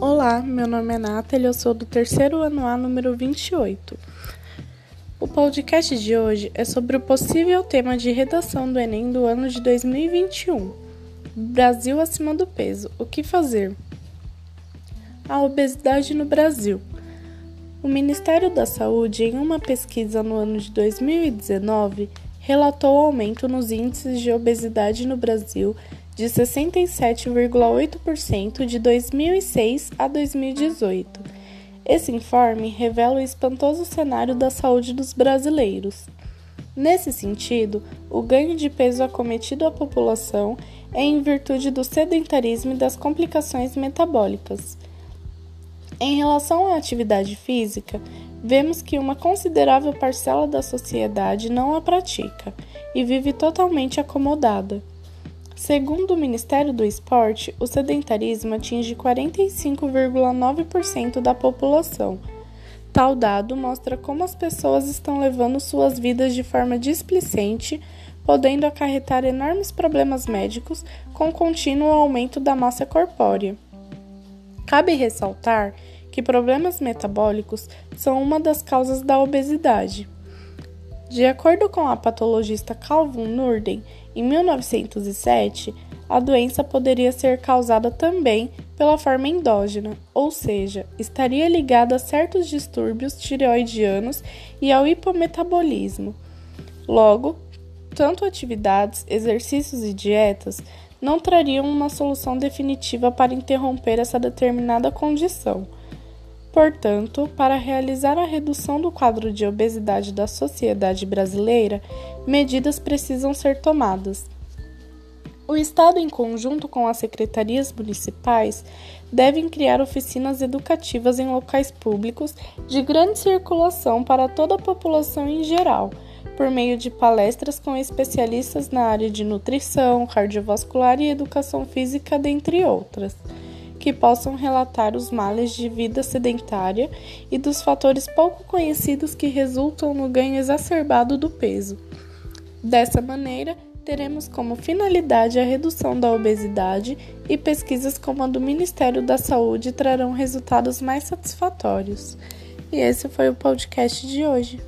Olá, meu nome é Nathalie, eu sou do terceiro ano A, número 28. O podcast de hoje é sobre o possível tema de redação do Enem do ano de 2021. Brasil acima do peso. O que fazer? A obesidade no Brasil. O Ministério da Saúde, em uma pesquisa no ano de 2019, relatou aumento nos índices de obesidade no Brasil de 67,8% de 2006 a 2018. Esse informe revela o espantoso cenário da saúde dos brasileiros. Nesse sentido, o ganho de peso acometido à população é em virtude do sedentarismo e das complicações metabólicas. Em relação à atividade física, vemos que uma considerável parcela da sociedade não a pratica e vive totalmente acomodada. Segundo o Ministério do Esporte, o sedentarismo atinge 45,9% da população. Tal dado mostra como as pessoas estão levando suas vidas de forma displicente, podendo acarretar enormes problemas médicos com contínuo aumento da massa corpórea. Cabe ressaltar que problemas metabólicos são uma das causas da obesidade. De acordo com a patologista Calvin Norden, em 1907, a doença poderia ser causada também pela forma endógena, ou seja, estaria ligada a certos distúrbios tireoidianos e ao hipometabolismo. Logo, tanto atividades, exercícios e dietas não trariam uma solução definitiva para interromper essa determinada condição. Portanto, para realizar a redução do quadro de obesidade da sociedade brasileira, medidas precisam ser tomadas. O Estado, em conjunto com as secretarias municipais, devem criar oficinas educativas em locais públicos de grande circulação para toda a população em geral, por meio de palestras com especialistas na área de nutrição, cardiovascular e educação física, dentre outras que possam relatar os males de vida sedentária e dos fatores pouco conhecidos que resultam no ganho exacerbado do peso. Dessa maneira, teremos como finalidade a redução da obesidade e pesquisas como a do Ministério da Saúde trarão resultados mais satisfatórios. E esse foi o podcast de hoje.